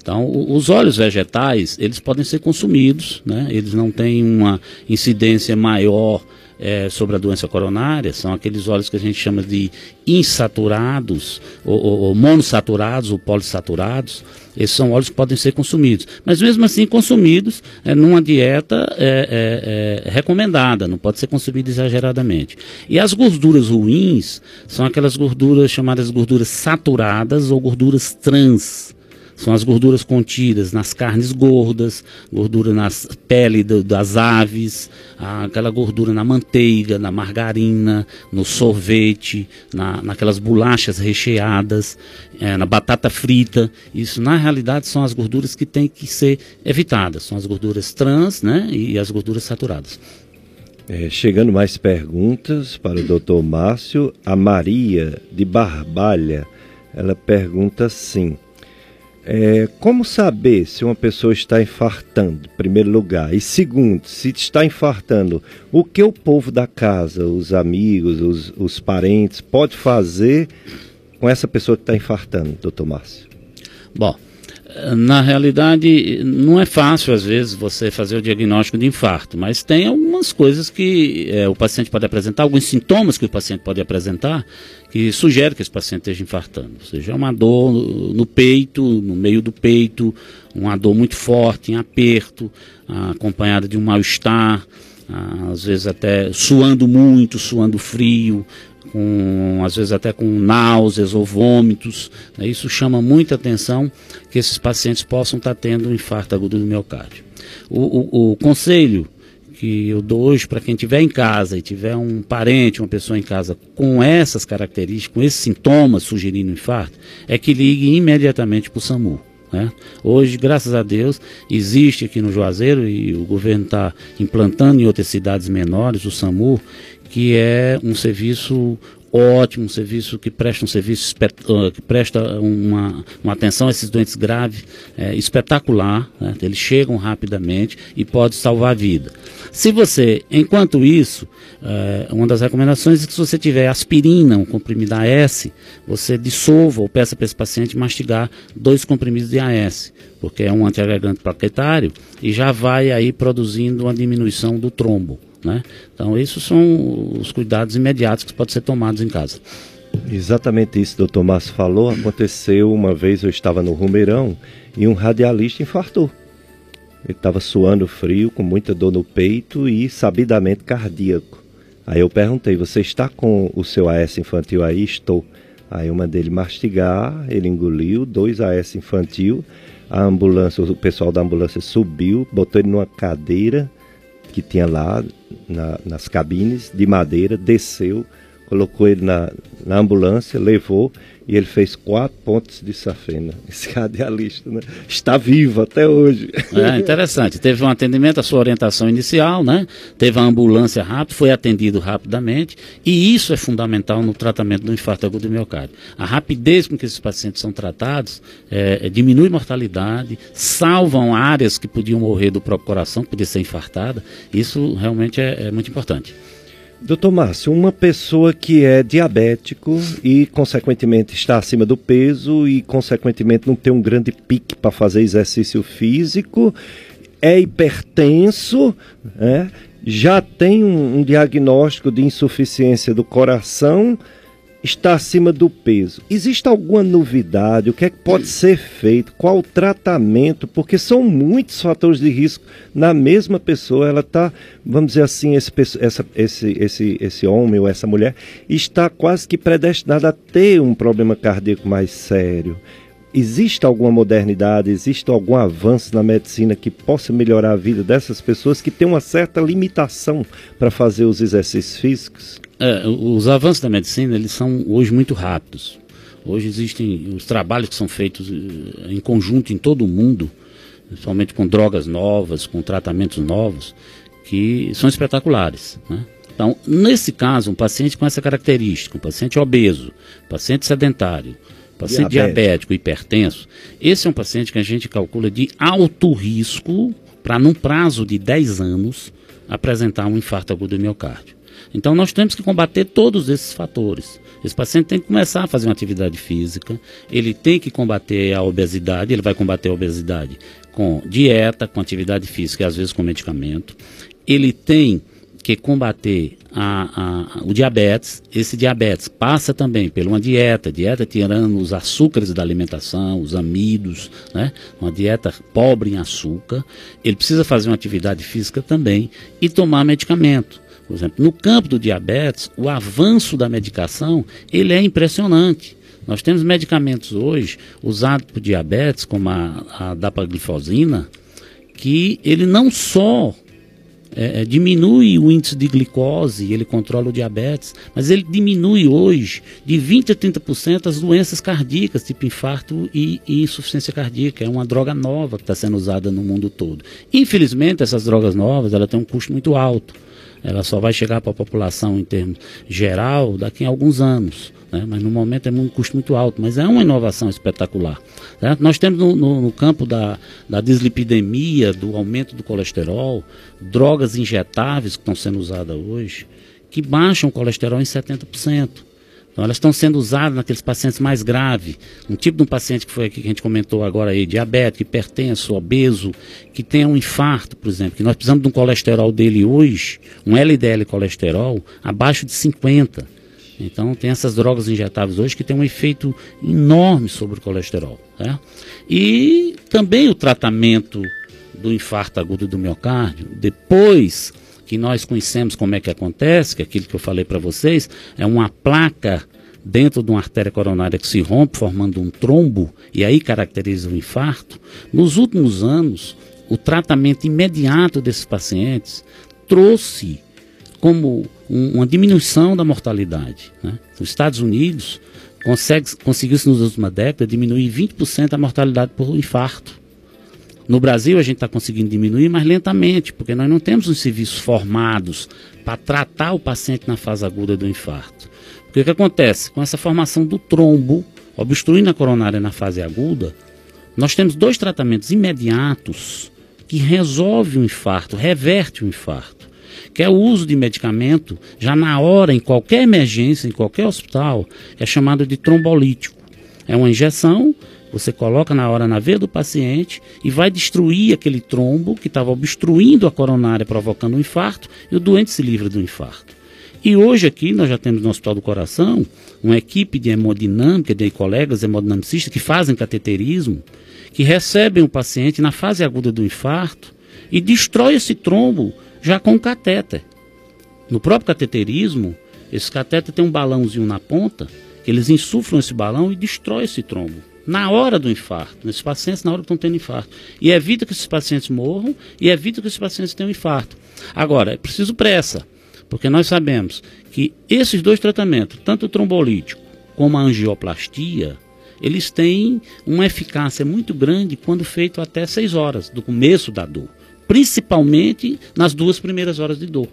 Então, os óleos vegetais, eles podem ser consumidos, né? eles não têm uma incidência maior é, sobre a doença coronária são aqueles óleos que a gente chama de insaturados, ou, ou, ou monossaturados, ou polissaturados. Esses são óleos que podem ser consumidos. Mas mesmo assim, consumidos é, numa dieta é, é, é, recomendada, não pode ser consumido exageradamente. E as gorduras ruins são aquelas gorduras chamadas gorduras saturadas ou gorduras trans. São as gorduras contidas nas carnes gordas, gordura nas pele do, das aves, aquela gordura na manteiga, na margarina, no sorvete, na, naquelas bolachas recheadas, é, na batata frita. Isso, na realidade, são as gorduras que têm que ser evitadas. São as gorduras trans né, e as gorduras saturadas. É, chegando mais perguntas para o doutor Márcio. A Maria de Barbalha, ela pergunta assim. É, como saber se uma pessoa está infartando, em primeiro lugar? E segundo, se está infartando, o que o povo da casa, os amigos, os, os parentes, pode fazer com essa pessoa que está infartando, doutor Márcio? Bom, na realidade, não é fácil, às vezes, você fazer o diagnóstico de infarto, mas tem algumas coisas que é, o paciente pode apresentar, alguns sintomas que o paciente pode apresentar, que sugere que esse paciente esteja infartando. Ou seja, é uma dor no peito, no meio do peito, uma dor muito forte, em aperto, acompanhada de um mal-estar, às vezes até suando muito, suando frio, com, às vezes até com náuseas ou vômitos. Né? Isso chama muita atenção que esses pacientes possam estar tendo um infarto agudo do miocárdio. O, o, o conselho que eu dou hoje para quem estiver em casa e tiver um parente, uma pessoa em casa com essas características, com esses sintomas sugerindo infarto, é que ligue imediatamente para o SAMU. Né? Hoje, graças a Deus, existe aqui no Juazeiro e o governo está implantando em outras cidades menores o SAMU, que é um serviço ótimo, um serviço que presta um serviço uh, que presta uma, uma atenção a esses doentes graves é, espetacular. Né? Eles chegam rapidamente e pode salvar a vida. Se você, enquanto isso, é, uma das recomendações é que se você tiver aspirina, um comprimido AS, você dissolva ou peça para esse paciente mastigar dois comprimidos de AS, porque é um antiagregante plaquetário e já vai aí produzindo uma diminuição do trombo. Né? Então, esses são os cuidados imediatos que podem ser tomados em casa. Exatamente isso doutor Márcio falou. Aconteceu uma vez, eu estava no Rumeirão e um radialista infartou. Ele estava suando frio, com muita dor no peito e sabidamente cardíaco. Aí eu perguntei: Você está com o seu AS infantil aí? Estou. Aí eu mandei ele mastigar, ele engoliu, dois AS infantil. A ambulância, o pessoal da ambulância subiu, botou ele numa cadeira que tinha lá na, nas cabines de madeira, desceu, colocou ele na, na ambulância, levou e ele fez quatro pontos de safena. Esse radialista né? está vivo até hoje. É interessante. Teve um atendimento, a sua orientação inicial, né? Teve a ambulância rápida, foi atendido rapidamente e isso é fundamental no tratamento do infarto agudo do miocárdio. A rapidez com que esses pacientes são tratados é, é, diminui mortalidade, salvam áreas que podiam morrer do próprio coração, que podia ser infartada. Isso realmente é, é muito importante. Doutor Márcio, uma pessoa que é diabético e, consequentemente, está acima do peso e, consequentemente, não tem um grande pique para fazer exercício físico, é hipertenso, né? já tem um, um diagnóstico de insuficiência do coração está acima do peso. Existe alguma novidade? O que é que pode ser feito? Qual o tratamento? Porque são muitos fatores de risco na mesma pessoa. Ela está, vamos dizer assim, esse, essa, esse, esse, esse homem ou essa mulher está quase que predestinada a ter um problema cardíaco mais sério. Existe alguma modernidade, existe algum avanço na medicina que possa melhorar a vida dessas pessoas que têm uma certa limitação para fazer os exercícios físicos? É, os avanços da medicina eles são hoje muito rápidos. Hoje existem os trabalhos que são feitos eh, em conjunto em todo o mundo, principalmente com drogas novas, com tratamentos novos, que são espetaculares. Né? Então, nesse caso, um paciente com essa característica, um paciente obeso, paciente sedentário, paciente diabético, hipertenso, esse é um paciente que a gente calcula de alto risco para, num prazo de 10 anos, apresentar um infarto agudo do miocárdio. Então nós temos que combater todos esses fatores. Esse paciente tem que começar a fazer uma atividade física, ele tem que combater a obesidade, ele vai combater a obesidade com dieta, com atividade física e às vezes com medicamento. Ele tem que combater a, a, o diabetes. Esse diabetes passa também por uma dieta, dieta tirando os açúcares da alimentação, os amidos, né? uma dieta pobre em açúcar. Ele precisa fazer uma atividade física também e tomar medicamento. Por exemplo, no campo do diabetes, o avanço da medicação ele é impressionante. Nós temos medicamentos hoje usados para diabetes, como a, a dapaglifosina, que ele não só é, é, diminui o índice de glicose, ele controla o diabetes, mas ele diminui hoje de 20% a 30% as doenças cardíacas, tipo infarto e, e insuficiência cardíaca. É uma droga nova que está sendo usada no mundo todo. Infelizmente, essas drogas novas ela têm um custo muito alto ela só vai chegar para a população em termos geral daqui a alguns anos. Né? Mas no momento é um custo muito alto, mas é uma inovação espetacular. Né? Nós temos no, no, no campo da, da dislipidemia, do aumento do colesterol, drogas injetáveis que estão sendo usadas hoje, que baixam o colesterol em 70%. Então, elas estão sendo usadas naqueles pacientes mais graves. Um tipo de um paciente que foi aqui que a gente comentou agora aí, diabético, hipertenso, obeso, que tem um infarto, por exemplo, que nós precisamos de um colesterol dele hoje, um LDL colesterol, abaixo de 50. Então tem essas drogas injetáveis hoje que tem um efeito enorme sobre o colesterol. Né? E também o tratamento do infarto agudo do miocárdio, depois que nós conhecemos como é que acontece, que é aquilo que eu falei para vocês, é uma placa dentro de uma artéria coronária que se rompe, formando um trombo, e aí caracteriza o infarto. Nos últimos anos, o tratamento imediato desses pacientes trouxe como um, uma diminuição da mortalidade. Né? Os Estados Unidos conseguiu-se nos últimos décadas diminuir 20% a mortalidade por infarto. No Brasil a gente está conseguindo diminuir, mas lentamente, porque nós não temos os serviços formados para tratar o paciente na fase aguda do infarto. O que acontece? Com essa formação do trombo, obstruindo a coronária na fase aguda, nós temos dois tratamentos imediatos que resolvem o infarto, reverte o infarto, que é o uso de medicamento já na hora, em qualquer emergência, em qualquer hospital, é chamado de trombolítico. É uma injeção você coloca na hora na veia do paciente e vai destruir aquele trombo que estava obstruindo a coronária, provocando um infarto, e o doente se livra do infarto. E hoje aqui nós já temos no Hospital do Coração uma equipe de hemodinâmica, de colegas hemodinamicistas que fazem cateterismo, que recebem o paciente na fase aguda do infarto e destrói esse trombo já com catéter. No próprio cateterismo, esse catéter tem um balãozinho na ponta, que eles insuflam esse balão e destrói esse trombo na hora do infarto, nesses pacientes na hora que estão tendo infarto. E evita que esses pacientes morram e evita que esses pacientes tenham infarto. Agora, é preciso pressa, porque nós sabemos que esses dois tratamentos, tanto o trombolítico como a angioplastia, eles têm uma eficácia muito grande quando feito até 6 horas do começo da dor, principalmente nas duas primeiras horas de dor.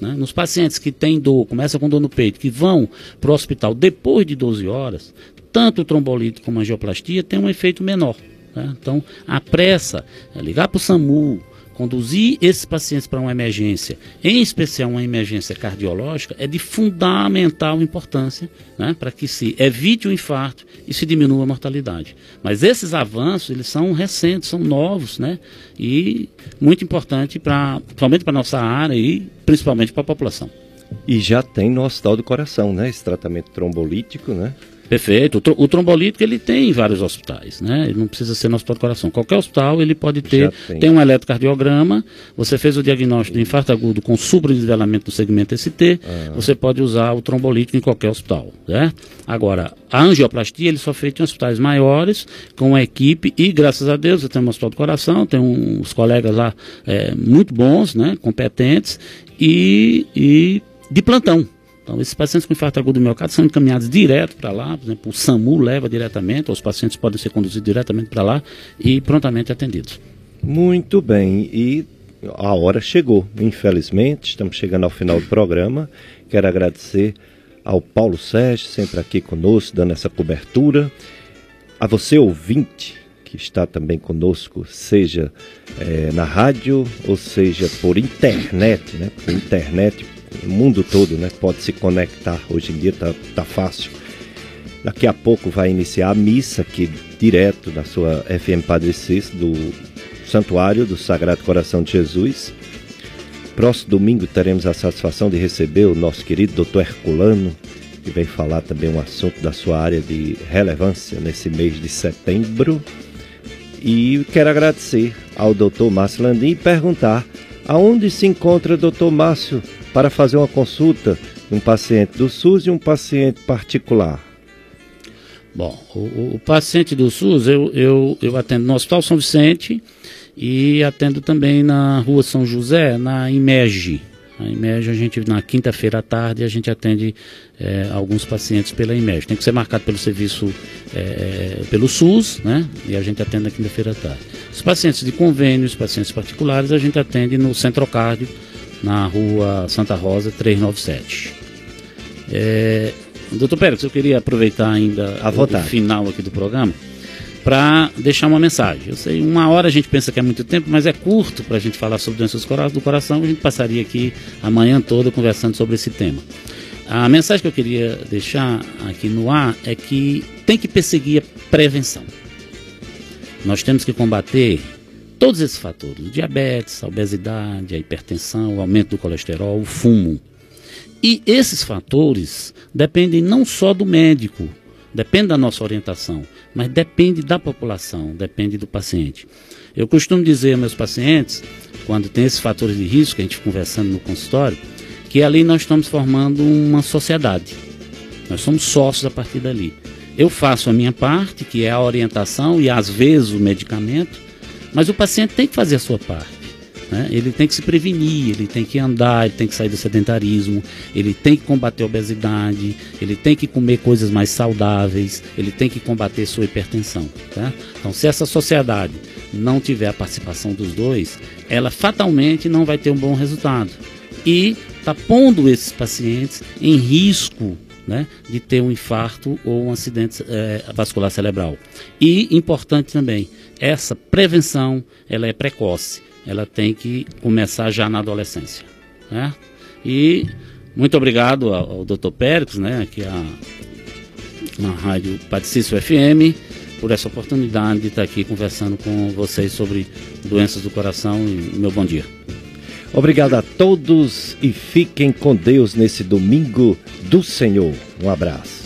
Né? Nos pacientes que têm dor, começa com dor no peito, que vão para o hospital depois de 12 horas, tanto o trombolítico como a angioplastia tem um efeito menor. Né? Então, a pressa, é ligar para o SAMU, conduzir esses pacientes para uma emergência, em especial uma emergência cardiológica, é de fundamental importância né, para que se evite o infarto e se diminua a mortalidade. Mas esses avanços, eles são recentes, são novos, né, e muito importante para, principalmente para nossa área e principalmente para a população. E já tem no Hospital do Coração, né, esse tratamento trombolítico, né? Perfeito. O, tro o, trombolítico ele tem em vários hospitais, né? Ele não precisa ser no hospital do coração. Qualquer hospital ele pode ter, tem. tem. um eletrocardiograma, você fez o diagnóstico de infarto agudo com supradesenvelamento do segmento ST, ah. você pode usar o trombolítico em qualquer hospital, né? Agora, a angioplastia ele só feito em hospitais maiores, com a equipe, e graças a Deus, eu tenho um hospital do coração, tem uns colegas lá é, muito bons, né? Competentes, e, e de plantão. Então, esses pacientes com infarto agudo do miocárdio são encaminhados direto para lá, por exemplo, o SAMU leva diretamente, os pacientes podem ser conduzidos diretamente para lá e prontamente atendidos. Muito bem, e a hora chegou, infelizmente, estamos chegando ao final do programa. Quero agradecer ao Paulo Sérgio, sempre aqui conosco, dando essa cobertura. A você, ouvinte, que está também conosco, seja é, na rádio ou seja por internet, né? Por internet, o mundo todo né, pode se conectar. Hoje em dia tá, tá fácil. Daqui a pouco vai iniciar a missa aqui direto da sua FM Padre Cis, do Santuário do Sagrado Coração de Jesus. Próximo domingo teremos a satisfação de receber o nosso querido Dr. Herculano, que vem falar também um assunto da sua área de relevância nesse mês de setembro. E quero agradecer ao Dr. Márcio Landim e perguntar aonde se encontra Dr. Márcio para fazer uma consulta um paciente do SUS e um paciente particular? Bom, o, o paciente do SUS eu, eu, eu atendo no Hospital São Vicente e atendo também na Rua São José, na IMEG. IMEG, a gente, na quinta-feira à tarde, a gente atende é, alguns pacientes pela IMEG. Tem que ser marcado pelo serviço, é, pelo SUS, né? E a gente atende na quinta-feira à tarde. Os pacientes de convênio, os pacientes particulares, a gente atende no Centrocárdio, na rua Santa Rosa 397. É, doutor Pérez, eu queria aproveitar ainda a o, o final aqui do programa para deixar uma mensagem. Eu sei, uma hora a gente pensa que é muito tempo, mas é curto para a gente falar sobre doenças do coração. A gente passaria aqui a manhã toda conversando sobre esse tema. A mensagem que eu queria deixar aqui no ar é que tem que perseguir a prevenção. Nós temos que combater todos esses fatores, diabetes, a obesidade, a hipertensão, o aumento do colesterol, o fumo. E esses fatores dependem não só do médico, depende da nossa orientação, mas depende da população, depende do paciente. Eu costumo dizer aos meus pacientes, quando tem esses fatores de risco, que a gente conversando no consultório, que ali nós estamos formando uma sociedade. Nós somos sócios a partir dali. Eu faço a minha parte, que é a orientação e às vezes o medicamento, mas o paciente tem que fazer a sua parte. Né? Ele tem que se prevenir, ele tem que andar, ele tem que sair do sedentarismo, ele tem que combater a obesidade, ele tem que comer coisas mais saudáveis, ele tem que combater sua hipertensão. Tá? Então, se essa sociedade não tiver a participação dos dois, ela fatalmente não vai ter um bom resultado. E está pondo esses pacientes em risco né, de ter um infarto ou um acidente é, vascular cerebral. E importante também, essa prevenção ela é precoce, ela tem que começar já na adolescência. Né? E muito obrigado ao, ao Dr. Pérez, né, aqui a, na rádio Patricício FM, por essa oportunidade de estar aqui conversando com vocês sobre doenças do coração e meu bom dia. Obrigado a todos e fiquem com Deus nesse domingo do Senhor. Um abraço.